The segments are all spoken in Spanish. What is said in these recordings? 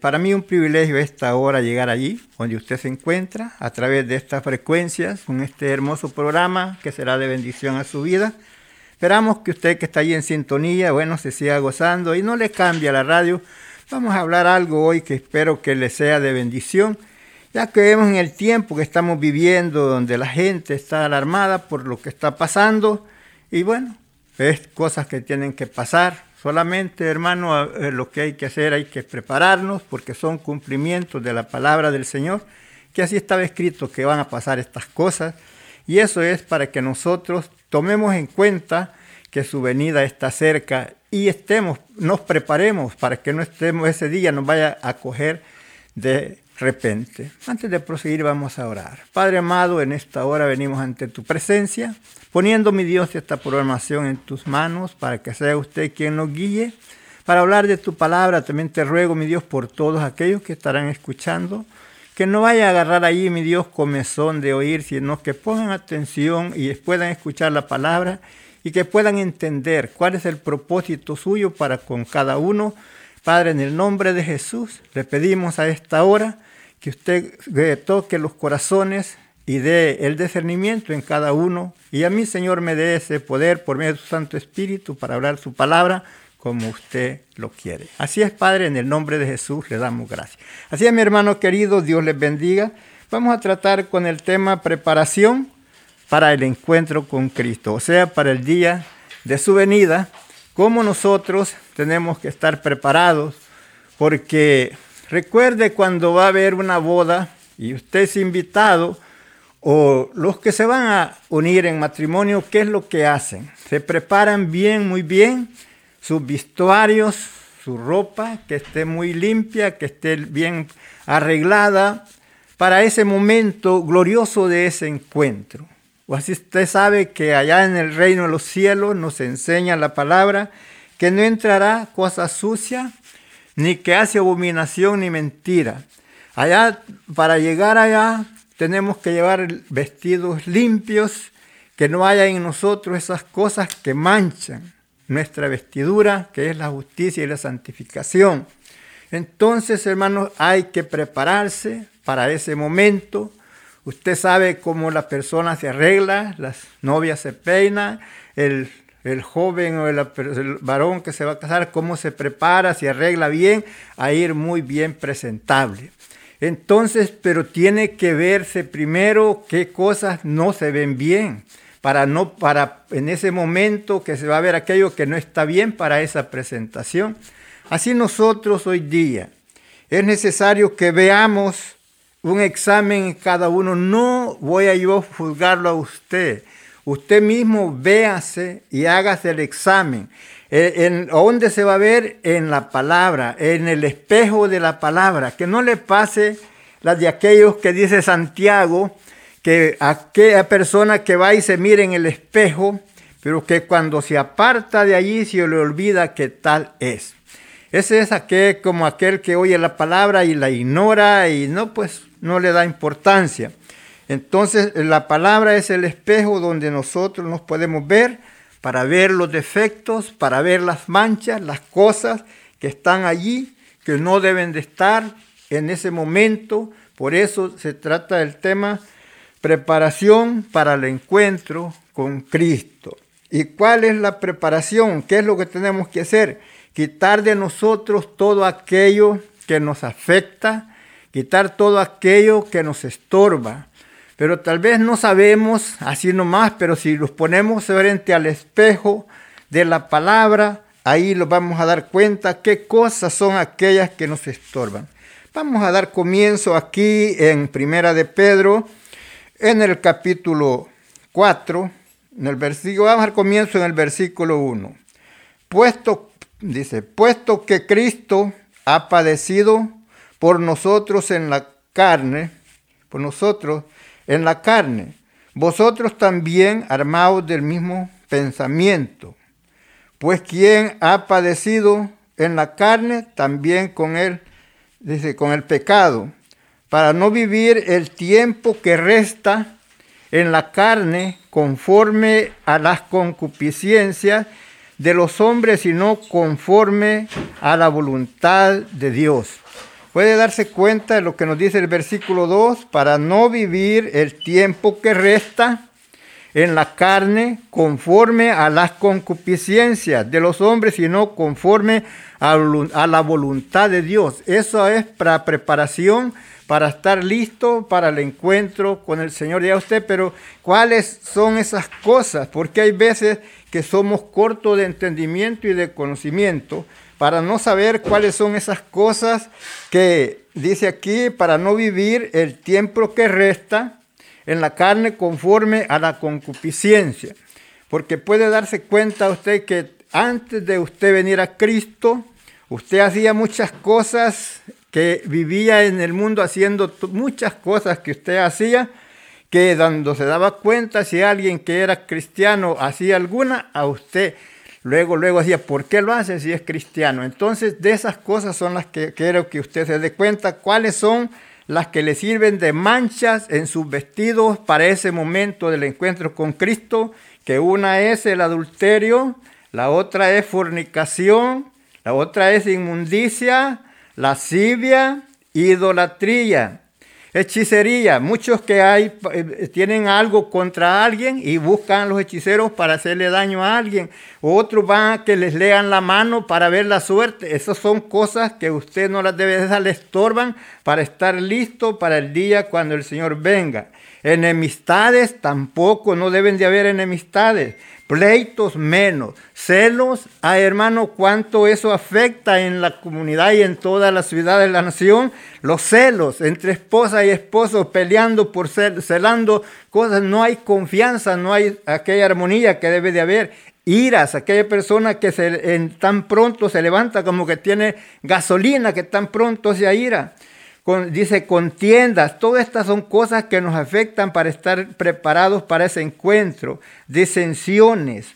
Para mí un privilegio esta hora llegar allí, donde usted se encuentra, a través de estas frecuencias, con este hermoso programa que será de bendición a su vida. Esperamos que usted que está allí en sintonía, bueno, se siga gozando y no le cambie la radio. Vamos a hablar algo hoy que espero que le sea de bendición, ya que vemos en el tiempo que estamos viviendo, donde la gente está alarmada por lo que está pasando y bueno, es cosas que tienen que pasar. Solamente, hermano, eh, lo que hay que hacer, hay que prepararnos porque son cumplimientos de la palabra del Señor, que así estaba escrito que van a pasar estas cosas. Y eso es para que nosotros tomemos en cuenta que su venida está cerca y estemos, nos preparemos para que no estemos ese día, nos vaya a coger de repente. Antes de proseguir vamos a orar. Padre amado, en esta hora venimos ante tu presencia, poniendo mi Dios esta programación en tus manos para que sea usted quien nos guíe. Para hablar de tu palabra, también te ruego, mi Dios, por todos aquellos que estarán escuchando, que no vaya a agarrar ahí, mi Dios, comezón de oír, sino que pongan atención y puedan escuchar la palabra y que puedan entender cuál es el propósito suyo para con cada uno. Padre, en el nombre de Jesús, le pedimos a esta hora que usted toque los corazones y dé el discernimiento en cada uno. Y a mí, Señor, me dé ese poder por medio de su Santo Espíritu para hablar su palabra como usted lo quiere. Así es, Padre, en el nombre de Jesús le damos gracias. Así es, mi hermano querido, Dios les bendiga. Vamos a tratar con el tema preparación para el encuentro con Cristo, o sea, para el día de su venida, cómo nosotros tenemos que estar preparados, porque recuerde cuando va a haber una boda y usted es invitado, o los que se van a unir en matrimonio, ¿qué es lo que hacen? Se preparan bien, muy bien, sus vestuarios, su ropa, que esté muy limpia, que esté bien arreglada, para ese momento glorioso de ese encuentro. O así usted sabe que allá en el reino de los cielos nos enseña la palabra que no entrará cosa sucia, ni que hace abominación ni mentira. Allá, para llegar allá, tenemos que llevar vestidos limpios, que no haya en nosotros esas cosas que manchan nuestra vestidura, que es la justicia y la santificación. Entonces, hermanos, hay que prepararse para ese momento. Usted sabe cómo la persona se arregla, las novias se peinan, el el joven o el, varón que se va a casar, cómo se prepara, se arregla bien, a ir muy bien presentable. Entonces, pero tiene que verse primero qué cosas no se ven bien, para no, para en ese momento que se va a ver aquello que no está bien para esa presentación. Así nosotros hoy día es necesario que veamos un examen en cada uno. No voy a yo juzgarlo a usted. Usted mismo véase y hágase el examen. Eh, ¿En dónde se va a ver? En la palabra, en el espejo de la palabra. Que no le pase la de aquellos que dice Santiago, que aquella persona que va y se mira en el espejo, pero que cuando se aparta de allí se le olvida que tal es. Ese es aquel como aquel que oye la palabra y la ignora y no, pues no le da importancia. Entonces la palabra es el espejo donde nosotros nos podemos ver para ver los defectos, para ver las manchas, las cosas que están allí, que no deben de estar en ese momento. Por eso se trata del tema preparación para el encuentro con Cristo. ¿Y cuál es la preparación? ¿Qué es lo que tenemos que hacer? Quitar de nosotros todo aquello que nos afecta, quitar todo aquello que nos estorba, pero tal vez no sabemos así nomás, pero si los ponemos frente al espejo de la palabra, ahí nos vamos a dar cuenta qué cosas son aquellas que nos estorban. Vamos a dar comienzo aquí en Primera de Pedro, en el capítulo 4, en el versículo, vamos comienzo en el versículo 1. Puesto, dice, puesto que Cristo ha padecido por nosotros en la carne, por nosotros, en la carne. Vosotros también armados del mismo pensamiento. Pues quien ha padecido en la carne, también con él, dice, con el pecado, para no vivir el tiempo que resta en la carne conforme a las concupiscencias de los hombres, sino conforme a la voluntad de Dios puede darse cuenta de lo que nos dice el versículo 2, para no vivir el tiempo que resta en la carne conforme a las concupiscencias de los hombres, sino conforme a, la voluntad de Dios. Eso es para preparación, para estar listo para el encuentro con el Señor. Ya usted, pero ¿cuáles son esas cosas? Porque hay veces que somos cortos de entendimiento y de conocimiento para no saber cuáles son esas cosas que dice aquí, para no vivir el tiempo que resta en la carne conforme a la concupiscencia. Porque puede darse cuenta usted que antes de usted venir a Cristo, usted hacía muchas cosas que vivía en el mundo haciendo muchas cosas que usted hacía, que cuando se daba cuenta si alguien que era cristiano hacía alguna, a usted Luego, luego decía, ¿por qué lo hace si es cristiano? Entonces, de esas cosas son las que quiero que usted se dé cuenta, cuáles son las que le sirven de manchas en sus vestidos para ese momento del encuentro con Cristo, que una es el adulterio, la otra es fornicación, la otra es inmundicia, lascivia, idolatría Hechicería. Muchos que hay eh, tienen algo contra alguien y buscan a los hechiceros para hacerle daño a alguien. Otros van a que les lean la mano para ver la suerte. Esas son cosas que usted no las debe dejar, le estorban para estar listo para el día cuando el Señor venga. Enemistades tampoco, no deben de haber enemistades. Pleitos menos, celos, a hermano, cuánto eso afecta en la comunidad y en toda la ciudad de la nación, los celos entre esposa y esposo peleando por celando cosas, no hay confianza, no hay aquella armonía que debe de haber, iras, aquella persona que se, en, tan pronto se levanta como que tiene gasolina, que tan pronto se ira dice contiendas, todas estas son cosas que nos afectan para estar preparados para ese encuentro, disensiones,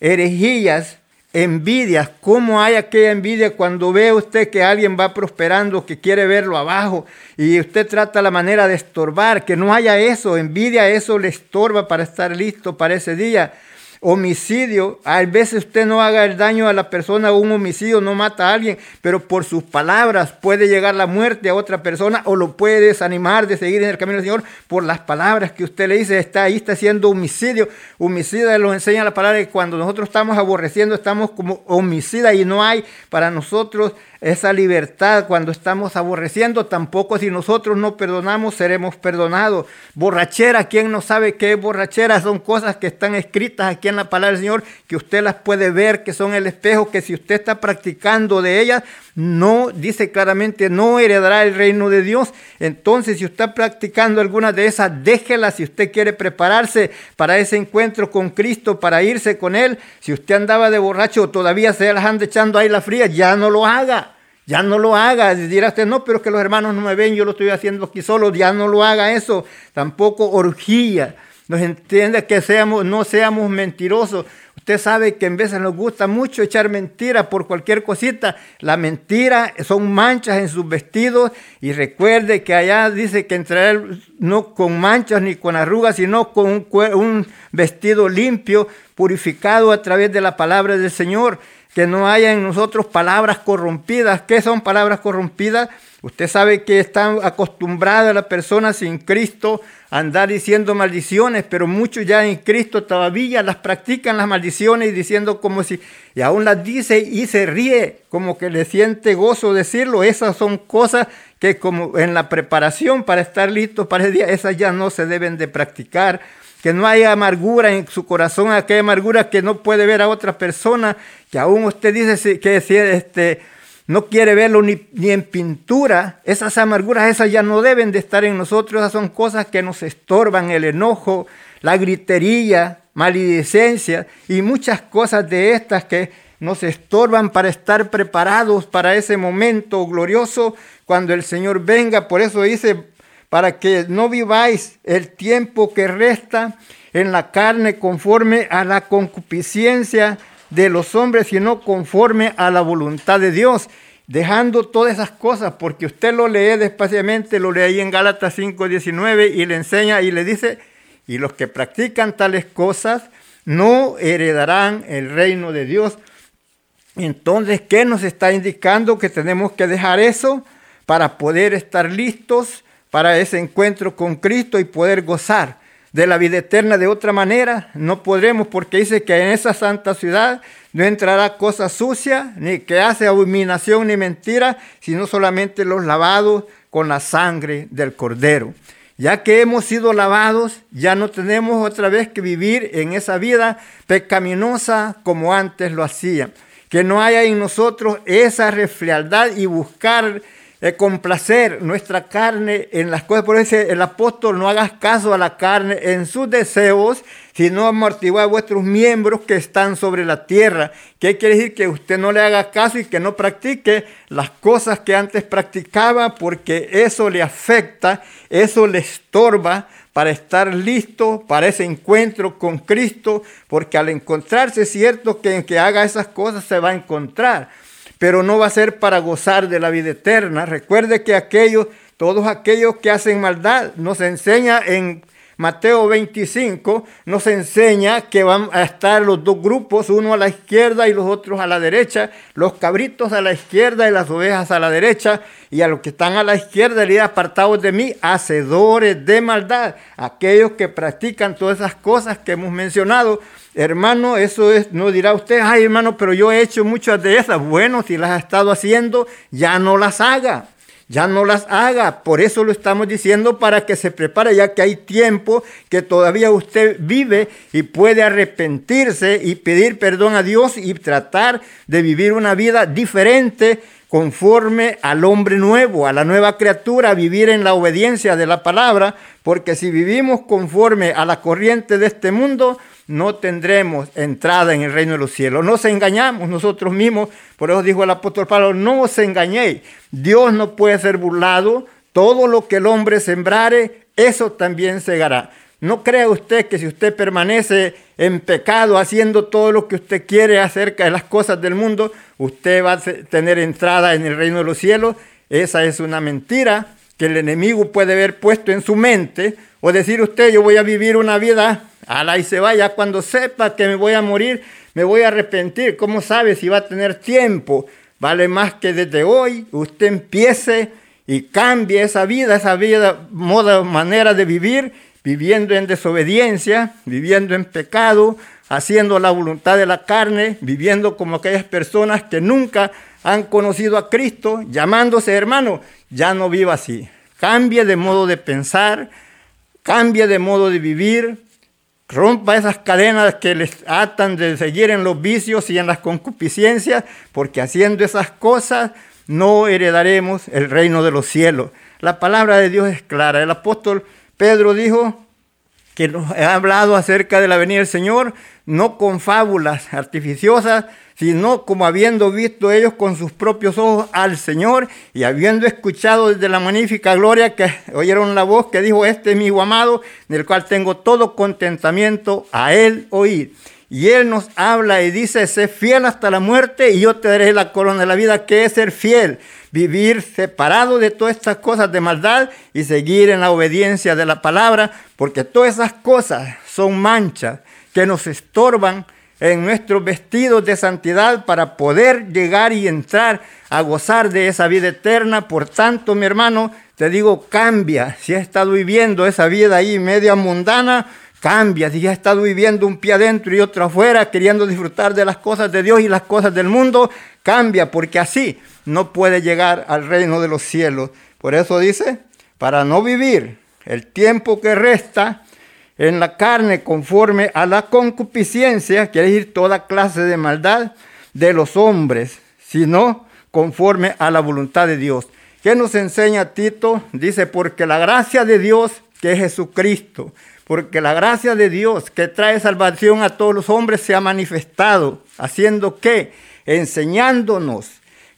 herejías, envidias, ¿cómo hay aquella envidia cuando ve usted que alguien va prosperando, que quiere verlo abajo y usted trata la manera de estorbar, que no haya eso, envidia, eso le estorba para estar listo para ese día. Homicidio. A veces usted no haga el daño a la persona, un homicidio no mata a alguien, pero por sus palabras puede llegar la muerte a otra persona o lo puede desanimar de seguir en el camino del Señor por las palabras que usted le dice. Está ahí, está haciendo homicidio. Homicida nos enseña la palabra que cuando nosotros estamos aborreciendo, estamos como homicida y no hay para nosotros esa libertad cuando estamos aborreciendo. Tampoco si nosotros no perdonamos, seremos perdonados. Borrachera, ¿quién no sabe qué es borrachera? Son cosas que están escritas aquí en la palabra del Señor, que usted las puede ver, que son el espejo, que si usted está practicando de ellas, no, dice claramente, no heredará el reino de Dios. Entonces, si usted está practicando alguna de esas, déjela si usted quiere prepararse para ese encuentro con Cristo, para irse con Él. Si usted andaba de borracho, todavía se las anda echando ahí la fría, ya no lo haga. Ya no lo haga. Dirá usted, no, pero es que los hermanos no me ven, yo lo estoy haciendo aquí solo. Ya no lo haga eso. Tampoco orgía. Nos entiende que seamos, no seamos mentirosos. Usted sabe que en veces nos gusta mucho echar mentiras por cualquier cosita. La mentira son manchas en sus vestidos. Y recuerde que allá dice que entrar no con manchas ni con arrugas, sino con un, un vestido limpio, purificado a través de la palabra del Señor que no haya en nosotros palabras corrompidas. ¿Qué son palabras corrompidas? Usted sabe que están acostumbradas las personas sin Cristo a andar diciendo maldiciones, pero muchos ya en Cristo todavía las practican las maldiciones y diciendo como si, y aún las dice y se ríe, como que le siente gozo decirlo. Esas son cosas que como en la preparación para estar listo para el día, esas ya no se deben de practicar que no haya amargura en su corazón, aquella amargura que no puede ver a otra persona, que aún usted dice que este, no quiere verlo ni, en pintura, esas amarguras, esas ya no deben de estar en nosotros, esas son cosas que nos estorban, el enojo, la gritería, maledicencia y muchas cosas de estas que nos estorban para estar preparados para ese momento glorioso cuando el Señor venga. Por eso dice para que no viváis el tiempo que resta en la carne conforme a la concupiscencia de los hombres, sino conforme a la voluntad de Dios, dejando todas esas cosas, porque usted lo lee despaciamente, lo lee ahí en Gálatas 5:19 y le enseña y le dice, y los que practican tales cosas no heredarán el reino de Dios. Entonces, ¿qué nos está indicando? Que tenemos que dejar eso para poder estar listos para ese encuentro con Cristo y poder gozar de la vida eterna de otra manera. No podremos porque dice que en esa santa ciudad no entrará cosa sucia, ni que hace abominación ni mentira, sino solamente los lavados con la sangre del cordero. Ya que hemos sido lavados, ya no tenemos otra vez que vivir en esa vida pecaminosa como antes lo hacía. Que no haya en nosotros esa refrialdad y buscar complacer nuestra carne en las cosas. Por eso el apóstol no hagas caso a la carne en sus deseos, sino amortiguar vuestros miembros que están sobre la tierra. ¿Qué quiere decir? Que usted no le haga caso y que no practique las cosas que antes practicaba porque eso le afecta, eso le estorba para estar listo para ese encuentro con Cristo, porque al encontrarse es cierto que en que haga esas cosas se va a encontrar pero no va a ser para gozar de la vida eterna. Recuerde que aquellos, todos aquellos que hacen maldad, nos enseña en Mateo 25, nos enseña que van a estar los dos grupos, uno a la izquierda y los otros a la derecha, los cabritos a la izquierda y las ovejas a la derecha, y a los que están a la izquda le apartados de mí, hacedores de maldad, aquellos que practican todas esas cosas que hemos mencionado, Hermano, eso es, no dirá usted, ay hermano, pero yo he hecho muchas de esas. Bueno, si las ha estado haciendo, ya no las haga, ya no las haga. Por eso lo estamos diciendo para que se prepare, ya que hay tiempo que todavía usted vive y puede arrepentirse y pedir perdón a Dios y tratar de vivir una vida diferente conforme al hombre nuevo, a la nueva criatura, vivir en la obediencia de la palabra, porque si vivimos conforme a la corriente de este mundo, no tendremos entrada en el reino de los cielos. Nos engañamos nosotros mismos. Por eso dijo el apóstol Pablo, no os engañéis. Dios no puede ser burlado. Todo lo que el hombre sembrare, eso también segará. No crea usted que si usted permanece en pecado haciendo todo lo que usted quiere acerca de las cosas del mundo, usted va a tener entrada en el reino de los cielos. Esa es una mentira que el enemigo puede haber puesto en su mente o decir usted, yo voy a vivir una vida Ala y se vaya cuando sepa que me voy a morir, me voy a arrepentir. ¿Cómo sabe si va a tener tiempo? Vale más que desde hoy usted empiece y cambie esa vida, esa vida, moda, manera de vivir, viviendo en desobediencia, viviendo en pecado, haciendo la voluntad de la carne, viviendo como aquellas personas que nunca han conocido a Cristo, llamándose hermano, ya no viva así. Cambie de modo de pensar, cambie de modo de vivir, rompa esas cadenas que les atan de seguir en los vicios y en las concupiscencias, porque haciendo esas cosas no heredaremos el reino de los cielos. La palabra de Dios es clara. El apóstol Pedro dijo que nos ha hablado acerca de la venida del Señor, no con fábulas artificiosas, sino como habiendo visto ellos con sus propios ojos al Señor y habiendo escuchado desde la magnífica gloria que oyeron la voz que dijo, este es mi amado, del cual tengo todo contentamiento a él oír. Y Él nos habla y dice, sé fiel hasta la muerte y yo te daré la corona de la vida, que es ser fiel, vivir separado de todas estas cosas de maldad y seguir en la obediencia de la palabra, porque todas esas cosas son manchas que nos estorban en nuestros vestidos de santidad para poder llegar y entrar a gozar de esa vida eterna. Por tanto, mi hermano, te digo, cambia. Si has estado viviendo esa vida ahí media mundana, cambia. Si has estado viviendo un pie adentro y otro afuera, queriendo disfrutar de las cosas de Dios y las cosas del mundo, cambia, porque así no puede llegar al reino de los cielos. Por eso dice, para no vivir el tiempo que resta, en la carne conforme a la concupiscencia, quiere decir toda clase de maldad de los hombres, sino conforme a la voluntad de Dios. ¿Qué nos enseña Tito? Dice, porque la gracia de Dios, que es Jesucristo, porque la gracia de Dios que trae salvación a todos los hombres se ha manifestado, haciendo que, enseñándonos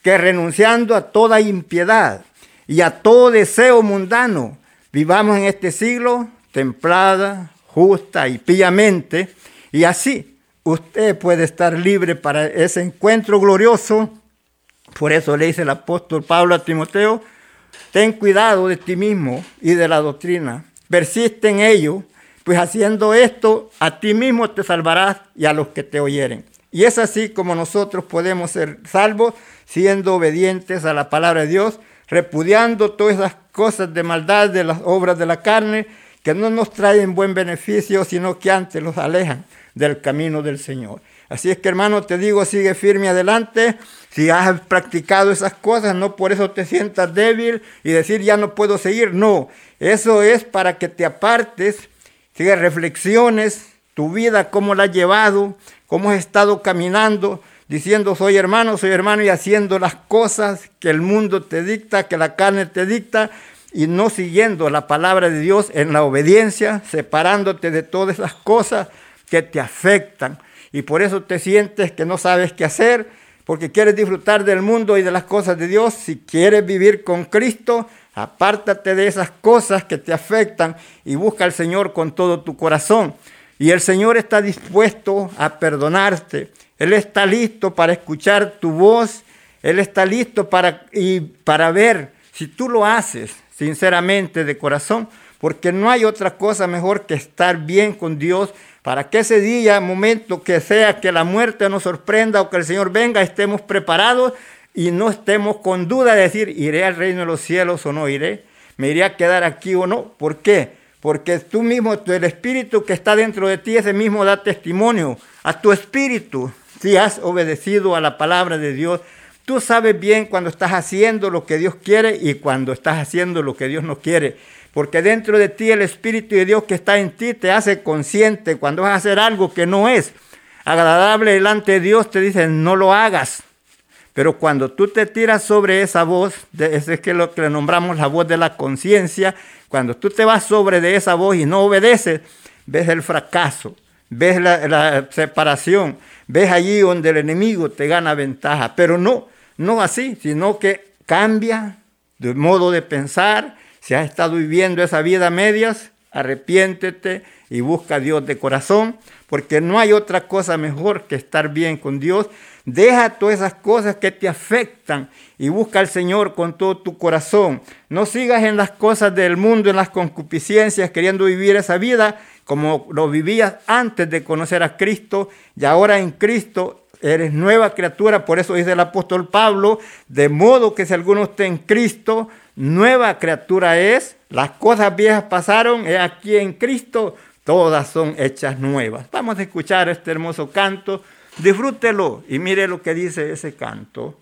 que renunciando a toda impiedad y a todo deseo mundano, vivamos en este siglo templada, justa y piamente, y así usted puede estar libre para ese encuentro glorioso. Por eso le dice el apóstol Pablo a Timoteo, ten cuidado de ti mismo y de la doctrina, persiste en ello, pues haciendo esto a ti mismo te salvarás y a los que te oyeren. Y es así como nosotros podemos ser salvos siendo obedientes a la palabra de Dios, repudiando todas esas cosas de maldad de las obras de la carne que no nos traen buen beneficio, sino que antes los alejan del camino del Señor. Así es que hermano, te digo, sigue firme adelante. Si has practicado esas cosas, no por eso te sientas débil y decir ya no puedo seguir. No, eso es para que te apartes, sigue reflexiones, tu vida, cómo la has llevado, cómo has estado caminando, diciendo soy hermano, soy hermano y haciendo las cosas que el mundo te dicta, que la carne te dicta, y no siguiendo la palabra de Dios en la obediencia, separándote de todas las cosas que te afectan. Y por eso te sientes que no sabes qué hacer, porque quieres disfrutar del mundo y de las cosas de Dios. Si quieres vivir con Cristo, apártate de esas cosas que te afectan y busca al Señor con todo tu corazón. Y el Señor está dispuesto a perdonarte. Él está listo para escuchar tu voz. Él está listo para, y para ver si tú lo haces sinceramente de corazón, porque no hay otra cosa mejor que estar bien con Dios para que ese día, momento que sea que la muerte nos sorprenda o que el Señor venga, estemos preparados y no estemos con duda de decir, iré al reino de los cielos o no iré, me iré a quedar aquí o no. ¿Por qué? Porque tú mismo, el espíritu que está dentro de ti, ese mismo da testimonio a tu espíritu si has obedecido a la palabra de Dios Tú sabes bien cuando estás haciendo lo que Dios quiere y cuando estás haciendo lo que Dios no quiere. Porque dentro de ti el Espíritu de Dios que está en ti te hace consciente cuando vas a hacer algo que no es agradable delante de Dios, te dice no lo hagas. Pero cuando tú te tiras sobre esa voz, ese es que lo que le nombramos la voz de la conciencia, cuando tú te vas sobre de esa voz y no obedeces, ves el fracaso, ves la, la separación, ves allí donde el enemigo te gana ventaja. Pero no, no así, sino que cambia de modo de pensar. Si has estado viviendo esa vida a medias, arrepiéntete y busca a Dios de corazón, porque no hay otra cosa mejor que estar bien con Dios. Deja todas esas cosas que te afectan y busca al Señor con todo tu corazón. No sigas en las cosas del mundo, en las concupiscencias, queriendo vivir esa vida como lo vivías antes de conocer a Cristo y ahora en Cristo eres nueva criatura, por eso dice el apóstol Pablo, de modo que si alguno está en Cristo, nueva criatura es, las cosas viejas pasaron, y aquí en Cristo todas son hechas nuevas. Vamos a escuchar este hermoso canto, disfrútelo y mire lo que dice ese canto.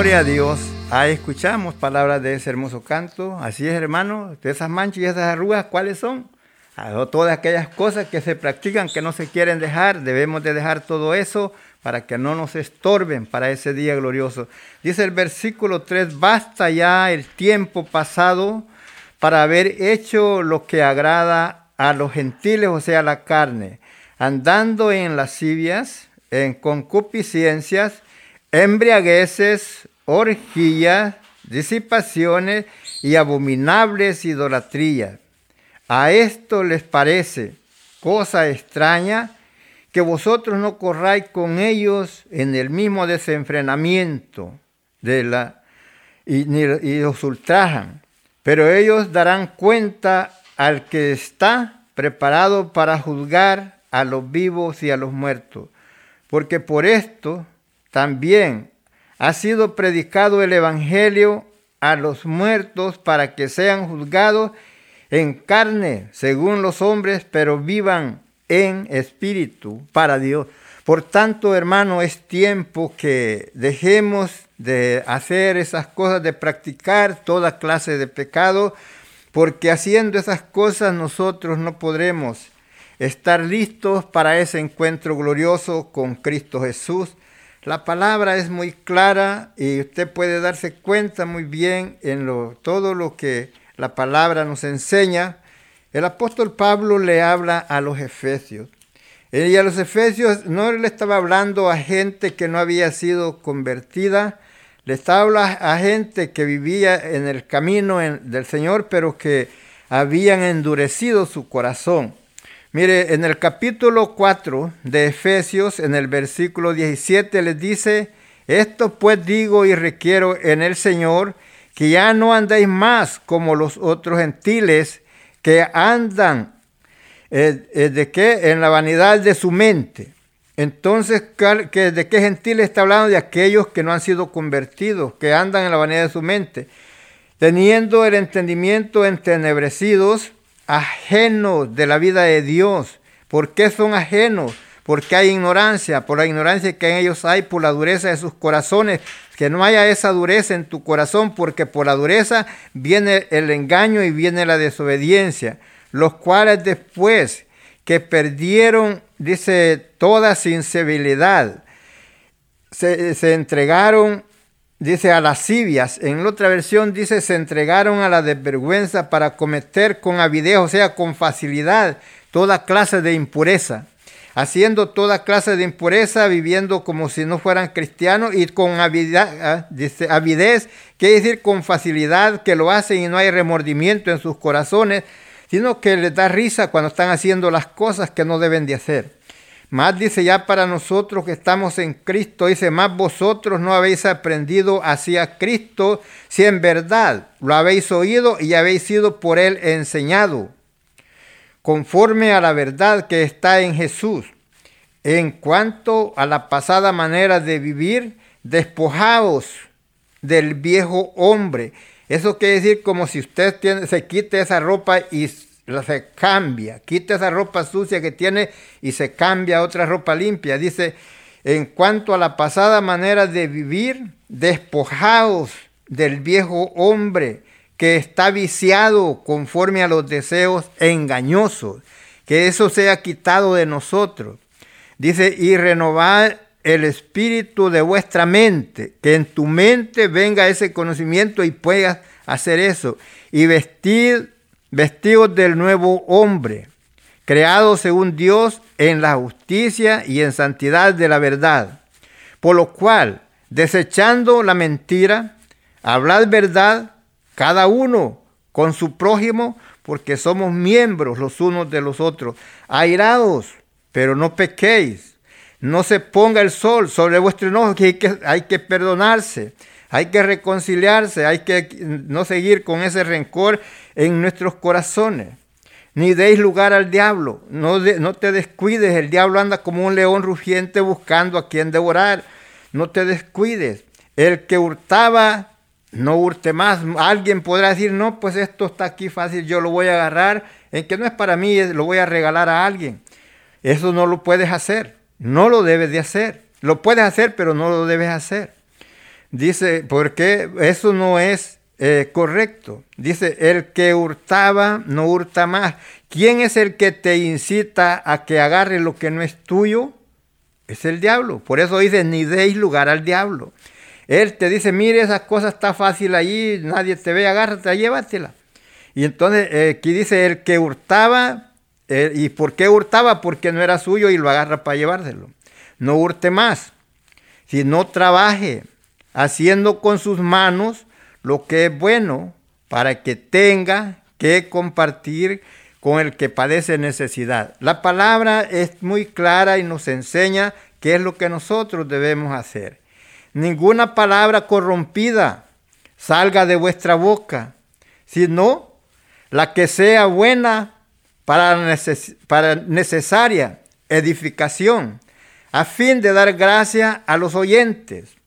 Gloria a Dios. Ahí escuchamos palabras de ese hermoso canto. Así es, hermano. De esas manchas y esas arrugas, ¿cuáles son? Ah, todas aquellas cosas que se practican, que no se quieren dejar. Debemos de dejar todo eso para que no nos estorben para ese día glorioso. Dice el versículo 3, basta ya el tiempo pasado para haber hecho lo que agrada a los gentiles, o sea, la carne, andando en lascivias, en concupiscencias, embriagueces, orgías, disipaciones y abominables idolatrías. A esto les parece cosa extraña que vosotros no corráis con ellos en el mismo desenfrenamiento de la, y, y os ultrajan. Pero ellos darán cuenta al que está preparado para juzgar a los vivos y a los muertos. Porque por esto también ha sido predicado el Evangelio a los muertos para que sean juzgados en carne, según los hombres, pero vivan en espíritu para Dios. Por tanto, hermano, es tiempo que dejemos de hacer esas cosas, de practicar toda clase de pecado, porque haciendo esas cosas nosotros no podremos estar listos para ese encuentro glorioso con Cristo Jesús. La palabra es muy clara y usted puede darse cuenta muy bien en lo, todo lo que la palabra nos enseña. El apóstol Pablo le habla a los efesios. Y a los efesios no le estaba hablando a gente que no había sido convertida, le estaba hablando a gente que vivía en el camino del Señor, pero que habían endurecido su corazón. Mire, en el capítulo 4 de Efesios, en el versículo 17, les dice, esto pues digo y requiero en el Señor, que ya no andéis más como los otros gentiles que andan eh, eh, de qué en la vanidad de su mente. Entonces, ¿de qué gentiles está hablando? De aquellos que no han sido convertidos, que andan en la vanidad de su mente, teniendo el entendimiento entenebrecidos ajenos de la vida de Dios. ¿Por qué son ajenos? Porque hay ignorancia, por la ignorancia que en ellos hay, por la dureza de sus corazones, que no haya esa dureza en tu corazón, porque por la dureza viene el engaño y viene la desobediencia, los cuales después que perdieron, dice, toda sensibilidad, se, se entregaron dice a lascivias. En otra versión dice se entregaron a la desvergüenza para cometer con avidez, o sea, con facilidad, toda clase de impureza. Haciendo toda clase de impureza, viviendo como si no fueran cristianos y con avidez, ah, dice, avidez, quiere decir con facilidad que lo hacen y no hay remordimiento en sus corazones, sino que les da risa cuando están haciendo las cosas que no deben de hacer. Más dice ya para nosotros que estamos en Cristo, dice, más vosotros no habéis aprendido hacia Cristo si en verdad lo habéis oído y habéis sido por él enseñado, conforme a la verdad que está en Jesús. En cuanto a la pasada manera de vivir, despojaos del viejo hombre. Eso quiere decir como si usted se quite esa ropa y se cambia, quita esa ropa sucia que tiene y se cambia a otra ropa limpia. Dice, en cuanto a la pasada manera de vivir, despojaos del viejo hombre que está viciado conforme a los deseos engañosos, que eso sea quitado de nosotros. Dice, y renovad el espíritu de vuestra mente, que en tu mente venga ese conocimiento y puedas hacer eso. Y vestir vestidos del nuevo hombre, creado según Dios en la justicia y en santidad de la verdad. Por lo cual, desechando la mentira, hablad verdad cada uno con su prójimo, porque somos miembros los unos de los otros. Airados, pero no pequéis. No se ponga el sol sobre vuestro enojo, que que, hay que perdonarse. Hay que reconciliarse, hay que no seguir con ese rencor en nuestros corazones. Ni deis lugar al diablo, no, te descuides, el diablo anda como un león rugiente buscando a quien devorar. No te descuides. El que hurtaba, no hurte más. Alguien podrá decir, no, pues esto está aquí fácil, yo lo voy a agarrar, en que no es para mí, lo voy a regalar a alguien. Eso no lo puedes hacer, no lo debes de hacer. Lo puedes hacer, pero no lo debes hacer. Dice, porque eso no es eh, correcto. Dice, el que hurtaba no hurta más. ¿Quién es el que te incita a que agarre lo que no es tuyo? Es el diablo. Por eso dice, ni deis lugar al diablo. Él te dice, mire, esa cosa está fácil allí, nadie te ve, agárrate, llévatela. Y entonces eh, aquí dice, el que hurtaba, eh, ¿y por qué hurtaba? Porque no era suyo y lo agarra para llevárselo. No hurte más. Si no trabaje, haciendo con sus manos lo que es bueno para que tenga que compartir con el que padece necesidad. La palabra es muy clara y nos enseña qué es lo que nosotros debemos hacer. Ninguna palabra corrompida salga de vuestra boca, sino la que sea buena para, para necesaria edificación, a fin de dar gracia a los oyentes.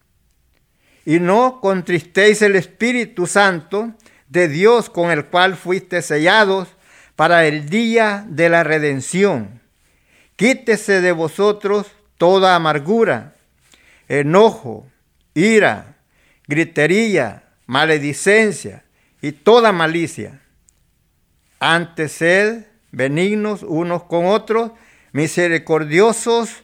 Y no contristéis el Espíritu Santo de Dios con el cual fuiste sellados para el día de la redención. Quítese de vosotros toda amargura, enojo, ira, gritería, maledicencia y toda malicia. Antes sed benignos unos con otros, misericordiosos,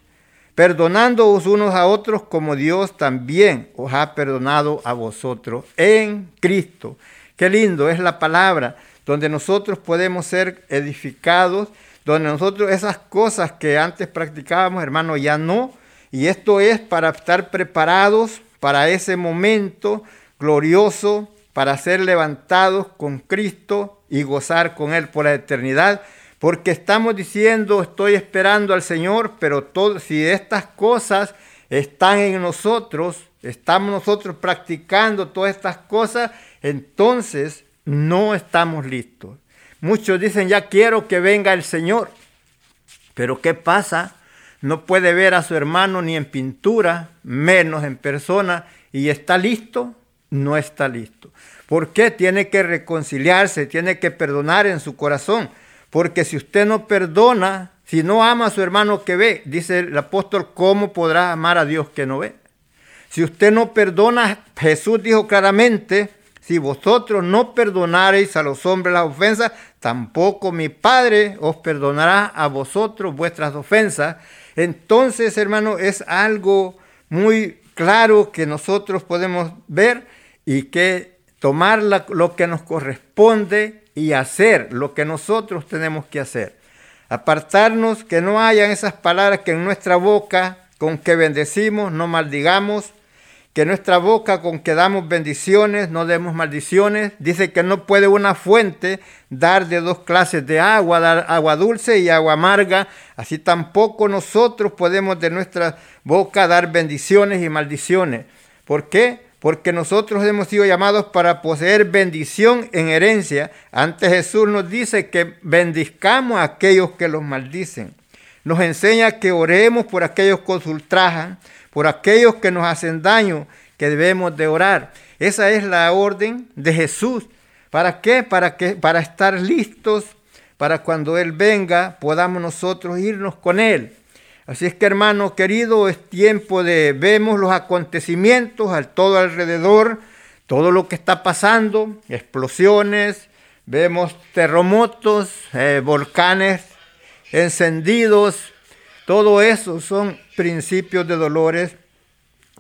perdonándoos unos a otros como Dios también os ha perdonado a vosotros en Cristo. Qué lindo es la palabra donde nosotros podemos ser edificados, donde nosotros esas cosas que antes practicábamos, hermano, ya no. Y esto es para estar preparados para ese momento glorioso, para ser levantados con Cristo y gozar con Él por la eternidad. Porque estamos diciendo, estoy esperando al Señor, pero todo, si estas cosas están en nosotros, estamos nosotros practicando todas estas cosas, entonces no estamos listos. Muchos dicen, ya quiero que venga el Señor. Pero ¿qué pasa? No puede ver a su hermano ni en pintura, menos en persona, y está listo, no está listo. ¿Por qué? Tiene que reconciliarse, tiene que perdonar en su corazón. Porque si usted no perdona, si no ama a su hermano que ve, dice el apóstol, ¿cómo podrá amar a Dios que no ve? Si usted no perdona, Jesús dijo claramente, si vosotros no perdonareis a los hombres las ofensas, tampoco mi Padre os perdonará a vosotros vuestras ofensas. Entonces, hermano, es algo muy claro que nosotros podemos ver y que tomar lo que nos corresponde y hacer lo que nosotros tenemos que hacer. Apartarnos, que no hayan esas palabras que en nuestra boca, con que bendecimos, no maldigamos, que nuestra boca con que damos bendiciones, no demos maldiciones. Dice que no puede una fuente dar de dos clases de agua, dar agua dulce y agua amarga. Así tampoco nosotros podemos de nuestra boca dar bendiciones y maldiciones. ¿Por qué? Porque nosotros hemos sido llamados para poseer bendición en herencia. Antes Jesús nos dice que bendizcamos a aquellos que los maldicen. Nos enseña que oremos por aquellos que nos ultrajan, por aquellos que nos hacen daño, que debemos de orar. Esa es la orden de Jesús. ¿Para qué? Para, que, para estar listos para cuando Él venga podamos nosotros irnos con Él. Así es que hermano querido, es tiempo de vemos los acontecimientos al todo alrededor, todo lo que está pasando, explosiones, vemos terremotos, eh, volcanes encendidos, todo eso son principios de dolores.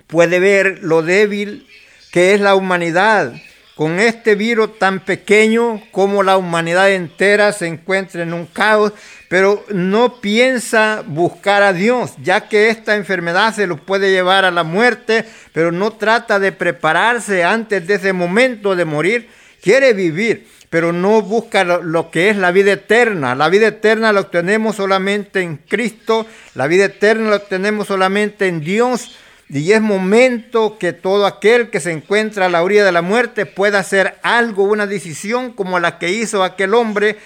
Puede ver lo débil que es la humanidad, con este virus tan pequeño como la humanidad entera se encuentra en un caos, pero no piensa buscar a Dios, ya que esta enfermedad se lo puede llevar a la muerte, pero no trata de prepararse antes de ese momento de morir, quiere vivir, pero no busca lo, que es la vida eterna. La vida eterna la obtenemos solamente en Cristo, la vida eterna la obtenemos solamente en Dios y es momento que todo aquel que se encuentra a la orilla de la muerte pueda hacer algo, una decisión como la que hizo aquel hombre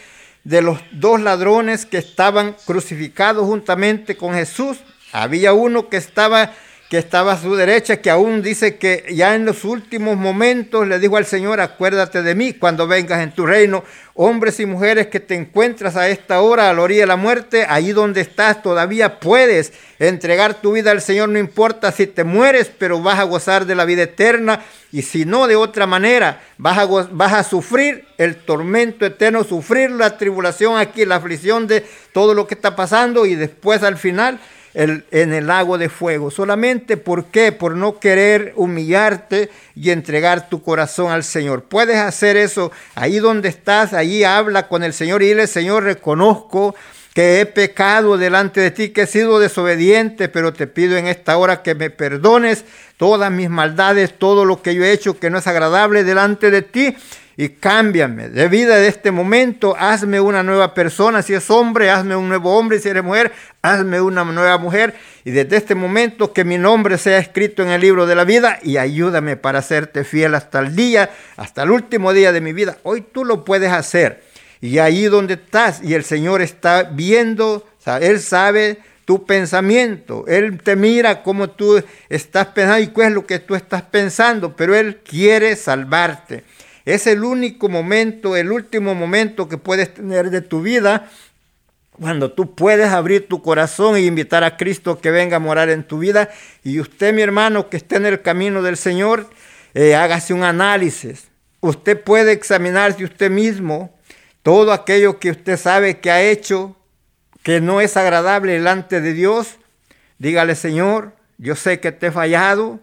de los dos ladrones que estaban crucificados juntamente con Jesús. Había uno que estaba que estaba a su derecha, que aún dice que ya en los últimos momentos le dijo al Señor, acuérdate de mí cuando vengas en tu reino. Hombres y mujeres que te encuentras a esta hora a la orilla de la muerte, allí donde estás todavía puedes entregar tu vida al Señor, no importa si te mueres, pero vas a gozar de la vida eterna y si no de otra manera, vas a, vas a sufrir el tormento eterno, sufrir la tribulación aquí, la aflicción de todo lo que está pasando y después al final en el lago de fuego. Solamente por qué? Por no querer humillarte y entregar tu corazón al Señor. Puedes hacer eso ahí donde estás, ahí habla con el Señor y dile, Señor, reconozco que he pecado delante de ti, que he sido desobediente, pero te pido en esta hora que me perdones todas mis maldades, todo lo que yo he hecho que no es agradable delante de ti y cámbiame de vida de este momento, hazme una nueva persona, si es hombre, hazme un nuevo hombre, si eres mujer, hazme una nueva mujer y desde este momento que mi nombre sea escrito en el libro de la vida y ayúdame para hacerte fiel hasta el día, hasta el último día de mi vida. Hoy tú lo puedes hacer y ahí donde estás y el Señor está viendo, Él sabe tu pensamiento. Él te mira como tú estás pensando y qué es lo que tú estás pensando, pero Él quiere salvarte. Es el único momento, el último momento que puedes tener de tu vida cuando tú puedes abrir tu corazón e invitar a Cristo que venga a morar en tu vida. Y usted, mi hermano, que esté en el camino del Señor, eh, hágase un análisis. Usted puede examinarse usted mismo todo aquello que usted sabe que ha hecho que no es agradable delante de Dios. Dígale, Señor, yo sé que te he fallado,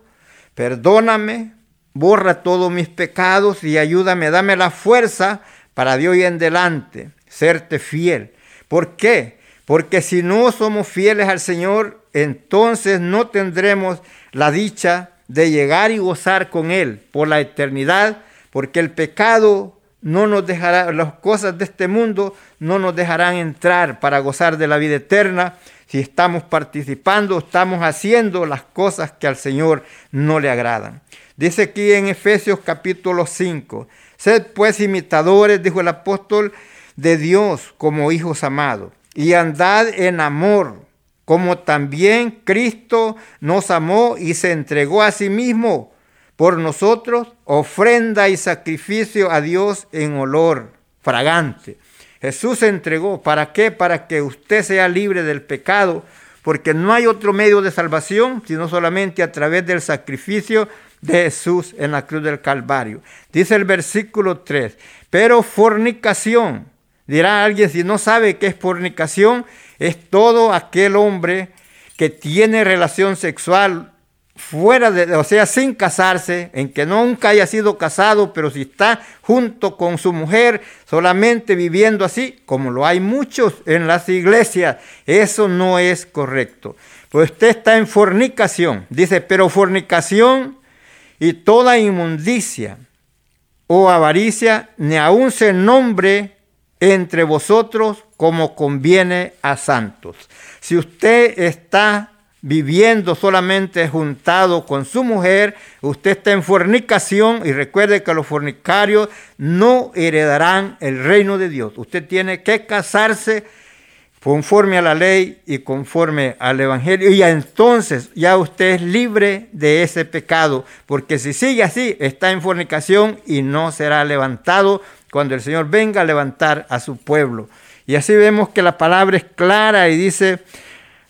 perdóname, borra todos mis pecados y ayúdame, dame la fuerza para de hoy en adelante serte fiel. ¿Por qué? Porque si no somos fieles al Señor, entonces no tendremos la dicha de llegar y gozar con Él por la eternidad, porque el pecado no nos dejará, las cosas de este mundo no nos dejarán entrar para gozar de la vida eterna si estamos participando, estamos haciendo las cosas que al Señor no le agradan. Dice aquí en Efesios capítulo 5, sed pues imitadores, dijo el apóstol, de Dios como hijos amados, y andad en amor, como también Cristo nos amó y se entregó a sí mismo por nosotros, ofrenda y sacrificio a Dios en olor fragante. Jesús se entregó, ¿para qué? Para que usted sea libre del pecado, porque no hay otro medio de salvación sino solamente a través del sacrificio de Jesús en la cruz del Calvario. Dice el versículo 3, pero fornicación, dirá alguien si no sabe qué es fornicación, es todo aquel hombre que tiene relación sexual fuera de, o sea, sin casarse, en que nunca haya sido casado, pero si está junto con su mujer, solamente viviendo así, como lo hay muchos en las iglesias, eso no es correcto. Pues usted está en fornicación, dice, pero fornicación y toda inmundicia o avaricia, ni aun se nombre entre vosotros como conviene a santos. Si usted está viviendo solamente juntado con su mujer, usted está en fornicación y recuerde que los fornicarios no heredarán el reino de Dios. Usted tiene que casarse conforme a la ley y conforme al Evangelio. Y entonces ya usted es libre de ese pecado, porque si sigue así, está en fornicación y no será levantado cuando el Señor venga a levantar a su pueblo. Y así vemos que la palabra es clara y dice,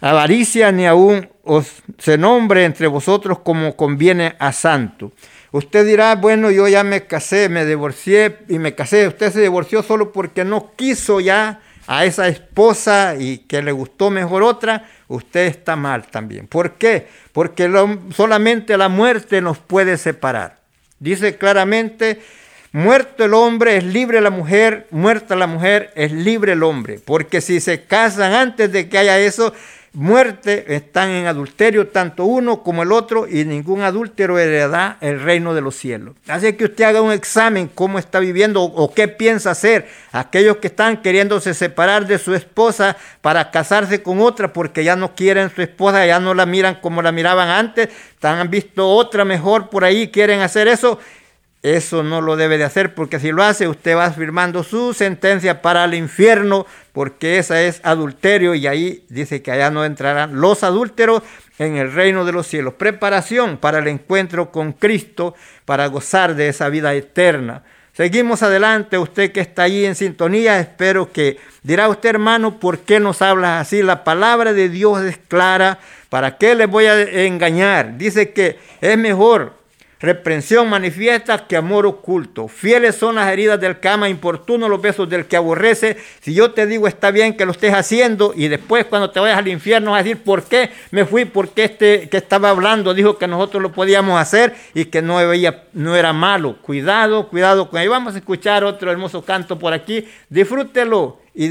avaricia ni aún os se nombre entre vosotros como conviene a santo. Usted dirá, bueno, yo ya me casé, me divorcié y me casé. Usted se divorció solo porque no quiso ya a esa esposa y que le gustó mejor otra, usted está mal también. ¿Por qué? Porque solamente la muerte nos puede separar. Dice claramente, muerto el hombre es libre la mujer, muerta la mujer es libre el hombre. Porque si se casan antes de que haya eso, muerte, están en adulterio tanto uno como el otro y ningún adúltero heredará el reino de los cielos. Así que usted haga un examen cómo está viviendo o qué piensa hacer. Aquellos que están queriéndose separar de su esposa para casarse con otra porque ya no quieren su esposa, ya no la miran como la miraban antes, han visto otra mejor por ahí, quieren hacer eso. Eso no lo debe de hacer porque si lo hace usted va firmando su sentencia para el infierno porque esa es adulterio y ahí dice que allá no entrarán los adúlteros en el reino de los cielos. Preparación para el encuentro con Cristo para gozar de esa vida eterna. Seguimos adelante, usted que está ahí en sintonía, espero que dirá usted hermano, ¿por qué nos hablas así? La palabra de Dios es clara, ¿para qué le voy a engañar? Dice que es mejor Reprensión manifiesta que amor oculto. Fieles son las heridas del que ama, importuno los besos del que aborrece. Si yo te digo está bien que lo estés haciendo y después cuando te vayas al infierno vas a decir por qué me fui, porque este que estaba hablando dijo que nosotros lo podíamos hacer y que no, no era malo. Cuidado, cuidado con ello. Vamos a escuchar otro hermoso canto por aquí. Disfrútelo y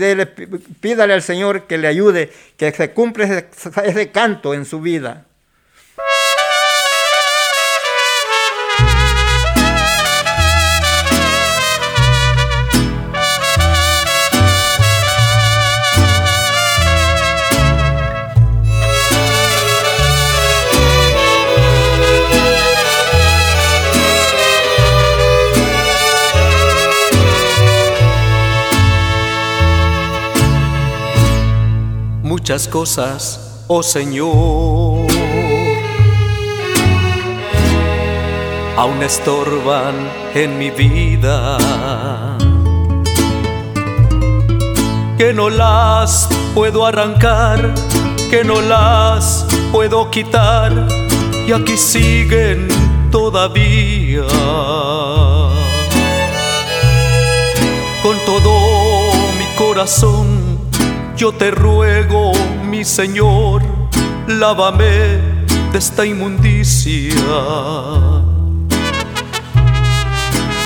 pídale al Señor que le ayude, que se cumpla ese canto en su vida. Muchas cosas oh Señor, aún estorban en mi vida, que no las puedo arrancar, que no las puedo quitar, y aquí siguen todavía. Con todo mi corazón, yo te ruego, mi Señor, lávame de esta inmundicia.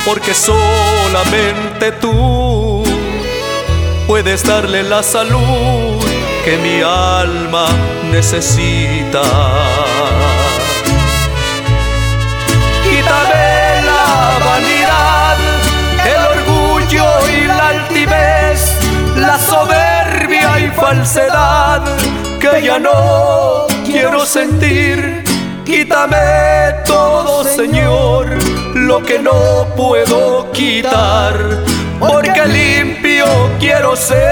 Porque solamente tú puedes darle la salud que mi alma necesita. Falsedad que ya no quiero sentir. Quítame todo, Señor, lo que no puedo quitar, porque limpio quiero ser.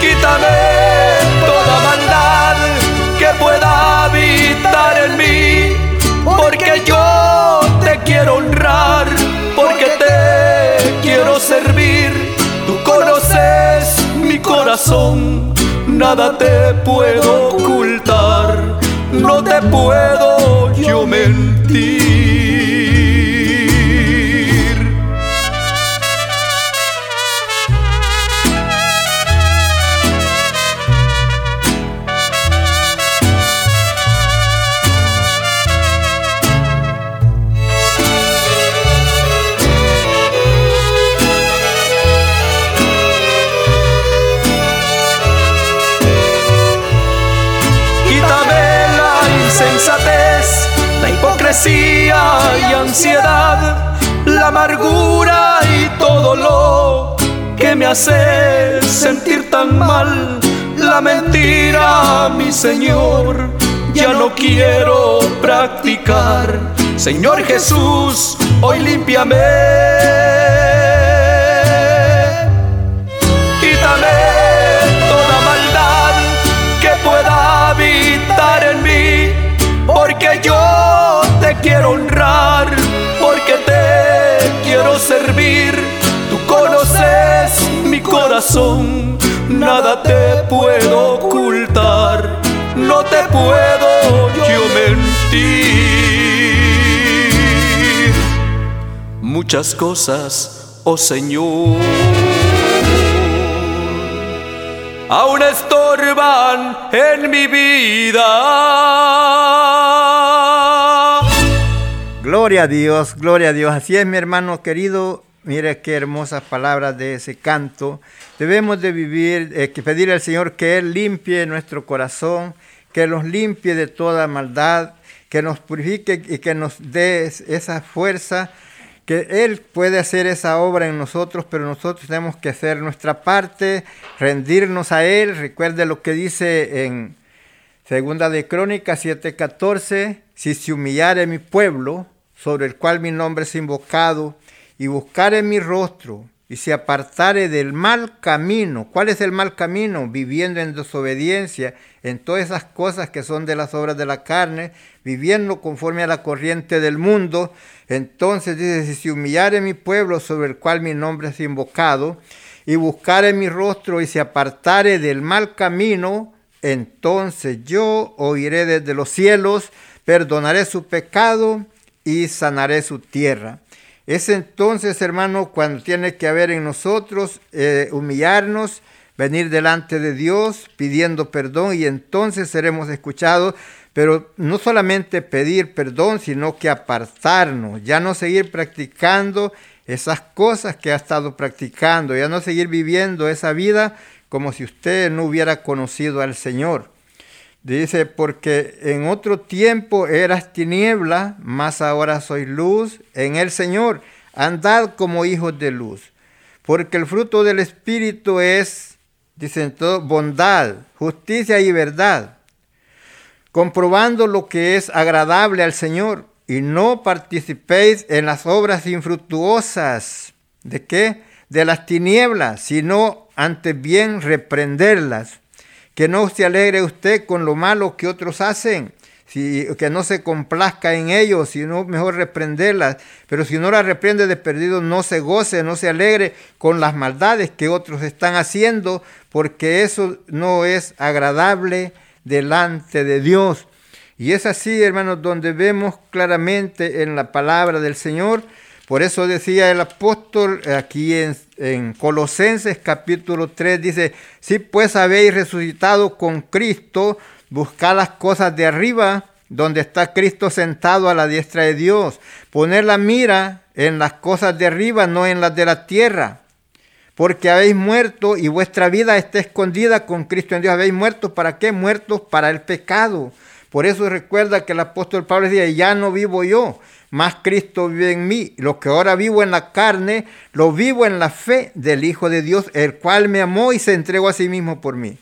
Quítame toda maldad que pueda habitar en mí, porque yo te quiero honrar, nada te puedo ocultar, no te puedo yo mentir. Y ansiedad, la amargura y todo lo que me hace sentir tan mal. La mentira, mi Señor, ya no quiero practicar. Señor Jesús, hoy límpiame. Quítame toda corazón, nada te puedo ocultar, no te puedo mentir. Muchas cosas, oh Señor aún estorban en mi vida. Gloria a Dios, gloria a Dios. Así es, mi hermano querido. Mire qué hermosas palabras de ese canto. Debemos de vivir, eh, que pedir al Señor que Él limpie nuestro corazón, que nos limpie de toda maldad, que nos purifique y que nos dé esa fuerza, que Él puede hacer esa obra en nosotros, pero nosotros tenemos que hacer nuestra parte, rendirnos a Él. Recuerde lo que dice en Segunda de Crónicas 7:14, si se humillare mi pueblo, sobre el cual mi nombre es invocado, y buscare mi rostro, y se apartare del mal camino. ¿Cuál es el mal camino? Viviendo en desobediencia, en todas esas cosas que son de las obras de la carne, viviendo conforme a la corriente del mundo. Entonces dice, si humillare mi pueblo sobre el cual mi nombre es invocado, y buscare mi rostro y se apartare del mal camino, entonces yo oiré desde los cielos, perdonaré su pecado y sanaré su tierra. Es entonces, hermano, cuando tiene que haber en nosotros eh, humillarnos, venir delante de Dios pidiendo perdón y entonces seremos escuchados, pero no solamente pedir perdón, sino que apartarnos, ya no seguir practicando esas cosas que ha estado practicando, ya no seguir viviendo esa vida como si usted no hubiera conocido al Señor. Dice, porque en otro tiempo eras tiniebla, mas ahora soy luz en el Señor. Andad como hijos de luz. Porque el fruto del Espíritu es, dicen todo, bondad, justicia y verdad. Comprobando lo que es agradable al Señor. Y no participéis en las obras infructuosas. ¿De qué? de las tinieblas, sino antes bien reprenderlas. Que no se alegre usted con lo malo que otros hacen, si, que no se complazca en ellos, sino mejor reprenderlas. Pero si no las reprende de perdido, no se goce, no se alegre con las maldades que otros están haciendo, porque eso no es agradable delante de Dios. Y es así, hermanos, donde vemos claramente en la palabra del Señor. Por eso decía el apóstol aquí en, en Colosenses capítulo 3, dice, si pues habéis resucitado con Cristo, buscad las cosas de arriba, donde está Cristo sentado a la diestra de Dios. Poner la mira en las cosas de arriba, no en las de la tierra. Porque habéis muerto y vuestra vida está escondida con Cristo en Dios. Habéis muerto para qué? Muertos para el pecado. Por eso recuerda que el apóstol Pablo decía, ya no vivo yo, más Cristo vive en mí. Lo que ahora vivo en la carne, lo vivo en la fe del Hijo de Dios, el cual me amó y se entregó a sí mismo por mí.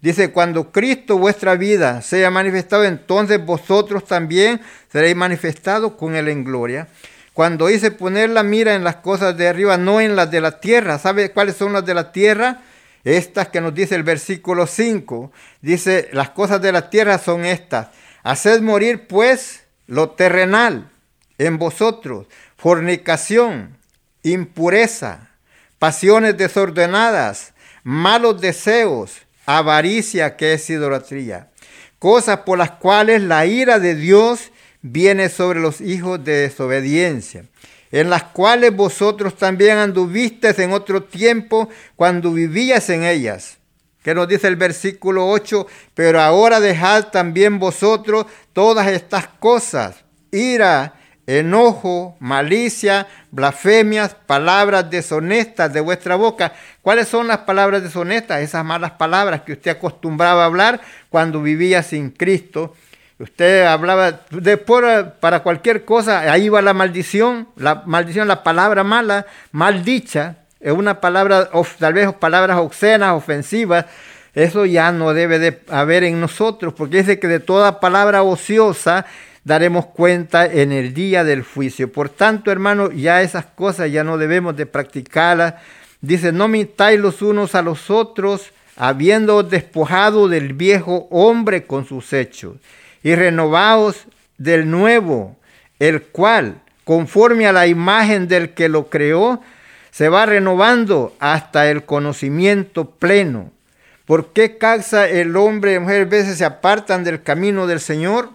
Dice, cuando Cristo vuestra vida sea manifestado, entonces vosotros también seréis manifestados con Él en gloria. Cuando dice poner la mira en las cosas de arriba, no en las de la tierra. ¿Sabe cuáles son las de la tierra? Estas que nos dice el versículo 5. Dice, las cosas de la tierra son estas. Haced morir pues lo terrenal en vosotros, fornicación, impureza, pasiones desordenadas, malos deseos, avaricia que es idolatría, cosas por las cuales la ira de Dios viene sobre los hijos de desobediencia, en las cuales vosotros también anduvisteis en otro tiempo cuando vivías en ellas. Que nos dice el versículo 8, pero ahora dejad también vosotros todas estas cosas, ira, enojo, malicia, blasfemias, palabras deshonestas de vuestra boca. ¿Cuáles son las palabras deshonestas? Esas malas palabras que usted acostumbraba a hablar cuando vivía sin Cristo. Usted hablaba de para cualquier cosa, ahí va la maldición, la maldición, la palabra mala, maldicha, es una palabra, tal vez palabras obscenas, ofensivas, eso ya no debe de haber en nosotros, porque dice que de toda palabra ociosa daremos cuenta en el día del juicio. Por tanto, hermano, ya esas cosas ya no debemos de practicarlas. Dice, no mintáis los unos a los otros, habiendo despojado del viejo hombre con sus hechos, y renovaos del nuevo, el cual, conforme a la imagen del que lo creó, se va renovando hasta el conocimiento pleno. ¿Por qué causa el hombre y mujer veces se apartan del camino del Señor?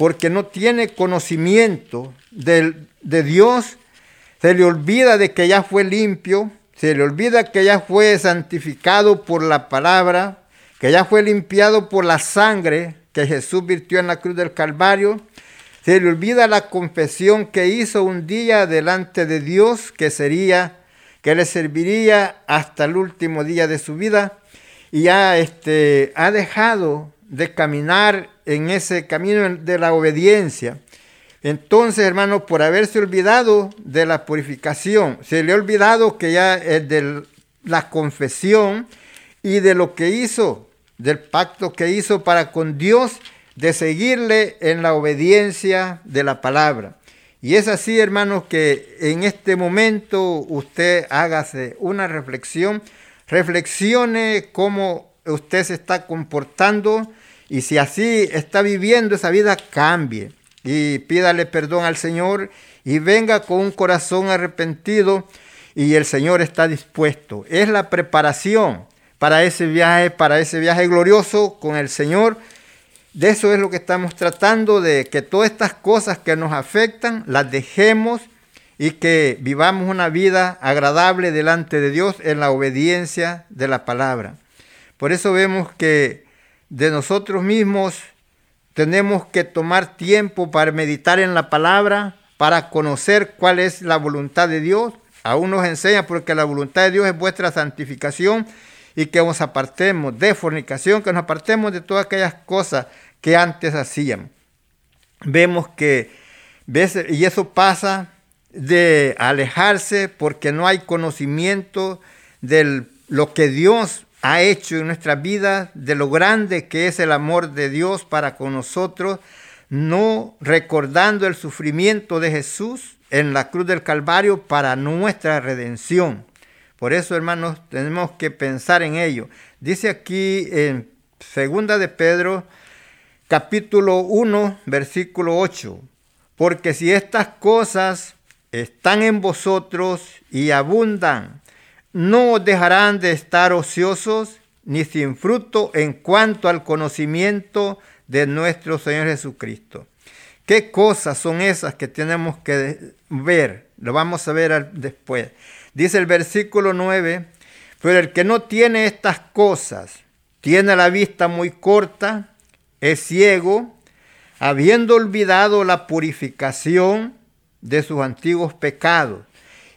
Porque no tiene conocimiento de, Dios, se le olvida de que ya fue limpio, se le olvida que ya fue santificado por la palabra, que ya fue limpiado por la sangre que Jesús virtió en la cruz del Calvario. Se le olvida la confesión que hizo un día delante de Dios, que sería, que le serviría hasta el último día de su vida. Y ya este, ha dejado de caminar en ese camino de la obediencia. Entonces, hermanos, por haberse olvidado de la purificación, se le ha olvidado que ya es de la confesión y de lo que hizo, del pacto que hizo para con Dios, de seguirle en la obediencia de la palabra. Y es así, hermanos, que en este momento usted hágase una reflexión, reflexione cómo usted se está comportando y si así está viviendo esa vida, cambie y pídale perdón al Señor y venga con un corazón arrepentido y el Señor está dispuesto. Es la preparación para ese viaje, para ese viaje glorioso con el Señor. De eso es lo que estamos tratando, de que todas estas cosas que nos afectan las dejemos y que vivamos una vida agradable delante de Dios en la obediencia de la palabra. Por eso vemos que de nosotros mismos tenemos que tomar tiempo para meditar en la palabra, para conocer cuál es la voluntad de Dios. Aún nos enseña porque la voluntad de Dios es vuestra santificación y que nos apartemos de fornicación, que nos apartemos de todas aquellas cosas que antes hacíamos. Vemos que, y eso pasa de alejarse porque no hay conocimiento de lo que Dios ha hecho en nuestra vida, de lo grande que es el amor de Dios para con nosotros, no recordando el sufrimiento de Jesús en la cruz del Calvario para nuestra redención. Por eso, hermanos, tenemos que pensar en ello. Dice aquí en Segunda de Pedro, capítulo 1, versículo 8. Porque si estas cosas están en vosotros y abundan, no dejarán de estar ociosos ni sin fruto en cuanto al conocimiento de nuestro Señor Jesucristo. ¿Qué cosas son esas que tenemos que ver? Lo vamos a ver después. Dice el versículo 9, pero el que no tiene estas cosas, tiene la vista muy corta, es ciego, habiendo olvidado la purificación de sus antiguos pecados.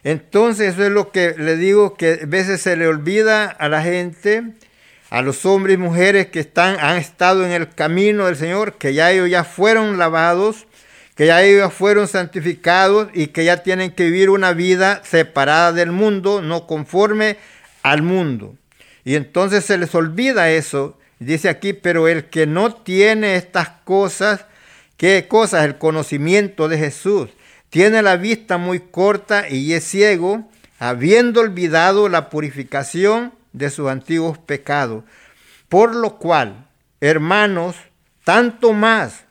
Entonces eso es lo que le digo que a veces se le olvida a la gente, a los hombres y mujeres que están, han estado en el camino del Señor, que ya ellos ya fueron lavados, que ya ellos fueron santificados y que ya tienen que vivir una vida separada del mundo, no conforme al mundo. Y entonces se les olvida eso. Dice aquí, pero el que no tiene estas cosas, ¿qué cosas? El conocimiento de Jesús. Tiene la vista muy corta y es ciego, habiendo olvidado la purificación de sus antiguos pecados. Por lo cual, hermanos, tanto más,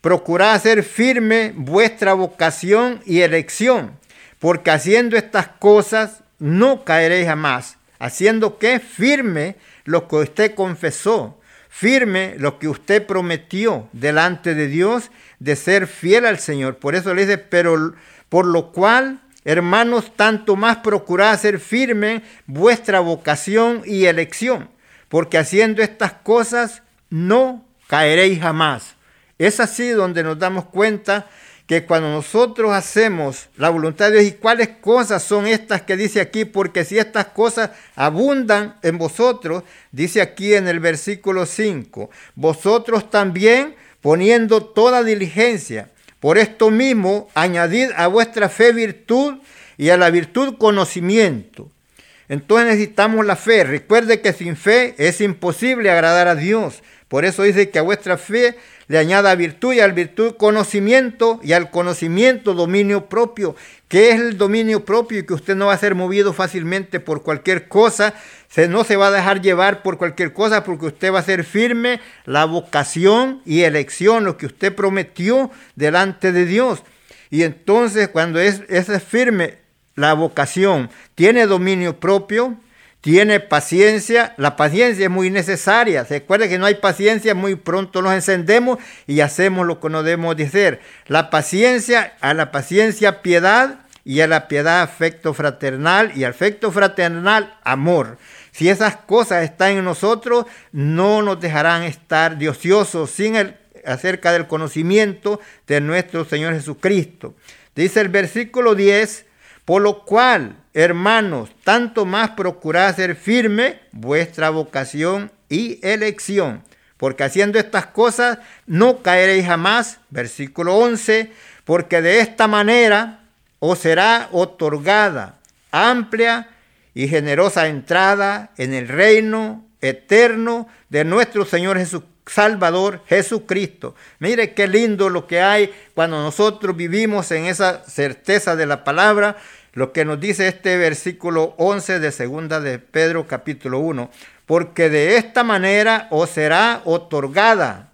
procurad hacer firme vuestra vocación y elección, porque haciendo estas cosas no caeréis jamás haciendo que firme lo que usted confesó, firme lo que usted prometió delante de Dios de ser fiel al Señor. Por eso le dice, pero por lo cual, hermanos, tanto más procurad ser firme vuestra vocación y elección, porque haciendo estas cosas no caeréis jamás. Es así donde nos damos cuenta que cuando nosotros hacemos la voluntad de Dios y cuáles cosas son estas que dice aquí, porque si estas cosas abundan en vosotros, dice aquí en el versículo 5, vosotros también poniendo toda diligencia, por esto mismo añadid a vuestra fe virtud y a la virtud conocimiento. Entonces necesitamos la fe. Recuerde que sin fe es imposible agradar a Dios. Por eso dice que a vuestra fe le añada virtud y al virtud conocimiento y al conocimiento dominio propio. ¿Qué es el dominio propio? Y que usted no va a ser movido fácilmente por cualquier cosa, no se va a dejar llevar por cualquier cosa porque usted va a ser firme la vocación y elección, lo que usted prometió delante de Dios. Y entonces cuando es, es firme la vocación, tiene dominio propio, tiene paciencia, la paciencia es muy necesaria. Se acuerda que no hay paciencia, muy pronto nos encendemos y hacemos lo que no debemos de hacer. La paciencia, a la paciencia piedad y a la piedad afecto fraternal y afecto fraternal amor. Si esas cosas están en nosotros, no nos dejarán estar diociosos sin el, acerca del conocimiento de nuestro Señor Jesucristo. Dice el versículo 10, por lo cual Hermanos, tanto más procurad ser firme vuestra vocación y elección, porque haciendo estas cosas no caeréis jamás. Versículo 11, porque de esta manera os será otorgada amplia y generosa entrada en el reino eterno de nuestro Señor Jesús. Salvador Jesucristo. Mire qué lindo lo que hay cuando nosotros vivimos en esa certeza de la palabra lo que nos dice este versículo 11 de segunda de Pedro capítulo 1, porque de esta manera os será otorgada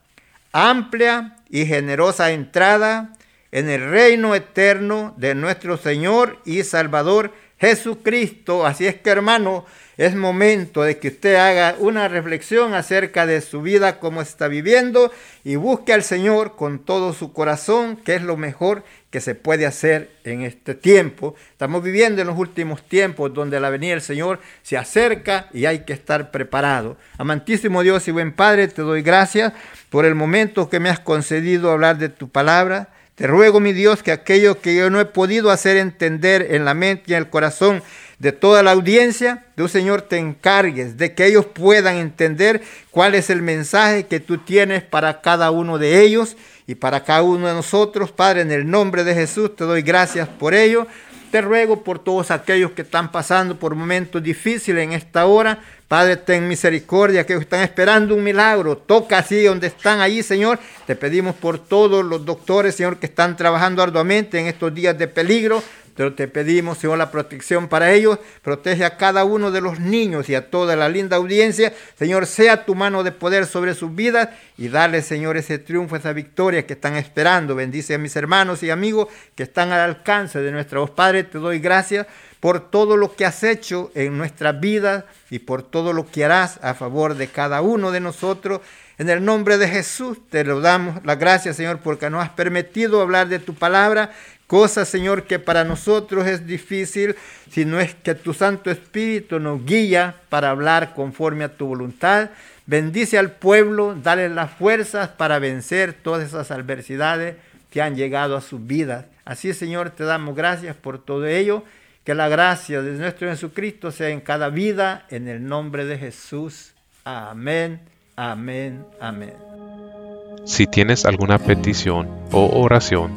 amplia y generosa entrada en el reino eterno de nuestro Señor y Salvador Jesucristo. Así es que hermano, es momento de que usted haga una reflexión acerca de su vida, cómo está viviendo y busque al Señor con todo su corazón, que es lo mejor que se puede hacer en este tiempo. Estamos viviendo en los últimos tiempos donde la venida del Señor se acerca y hay que estar preparado. Amantísimo Dios y buen Padre, te doy gracias por el momento que me has concedido hablar de tu palabra. Te ruego, mi Dios, que aquello que yo no he podido hacer entender en la mente y en el corazón de toda la audiencia, tú, Señor, te encargues de que ellos puedan entender cuál es el mensaje que tú tienes para cada uno de ellos y para cada uno de nosotros. Padre, en el nombre de Jesús te doy gracias por ello. Te ruego por todos aquellos que están pasando por momentos difíciles en esta hora, Padre, ten misericordia, que están esperando un milagro. Toca así donde están ahí, Señor. Te pedimos por todos los doctores, Señor, que están trabajando arduamente en estos días de peligro. Pero te pedimos, Señor, la protección para ellos. Protege a cada uno de los niños y a toda la linda audiencia. Señor, sea tu mano de poder sobre sus vidas y dale, Señor, ese triunfo, esa victoria que están esperando. Bendice a mis hermanos y amigos que están al alcance de nuestra voz. Padre, te doy gracias por todo lo que has hecho en nuestra vida y por todo lo que harás a favor de cada uno de nosotros. En el nombre de Jesús te lo damos las gracias, Señor, porque nos has permitido hablar de tu palabra, cosa, Señor, que para nosotros es difícil, si no es que tu Santo Espíritu nos guía para hablar conforme a tu voluntad. Bendice al pueblo, dale las fuerzas para vencer todas esas adversidades que han llegado a sus vidas. Así, Señor, te damos gracias por todo ello. Que la gracia de nuestro Jesucristo sea en cada vida, en el nombre de Jesús. Amén. Amén, amén. Si tienes alguna petición o oración,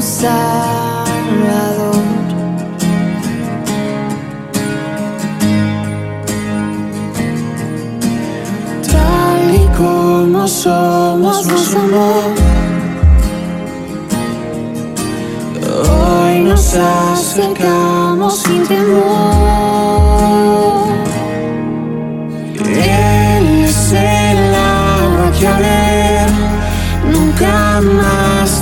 Salvador. Tal y como somos, nos amó. Hoy nos acercamos sin temor.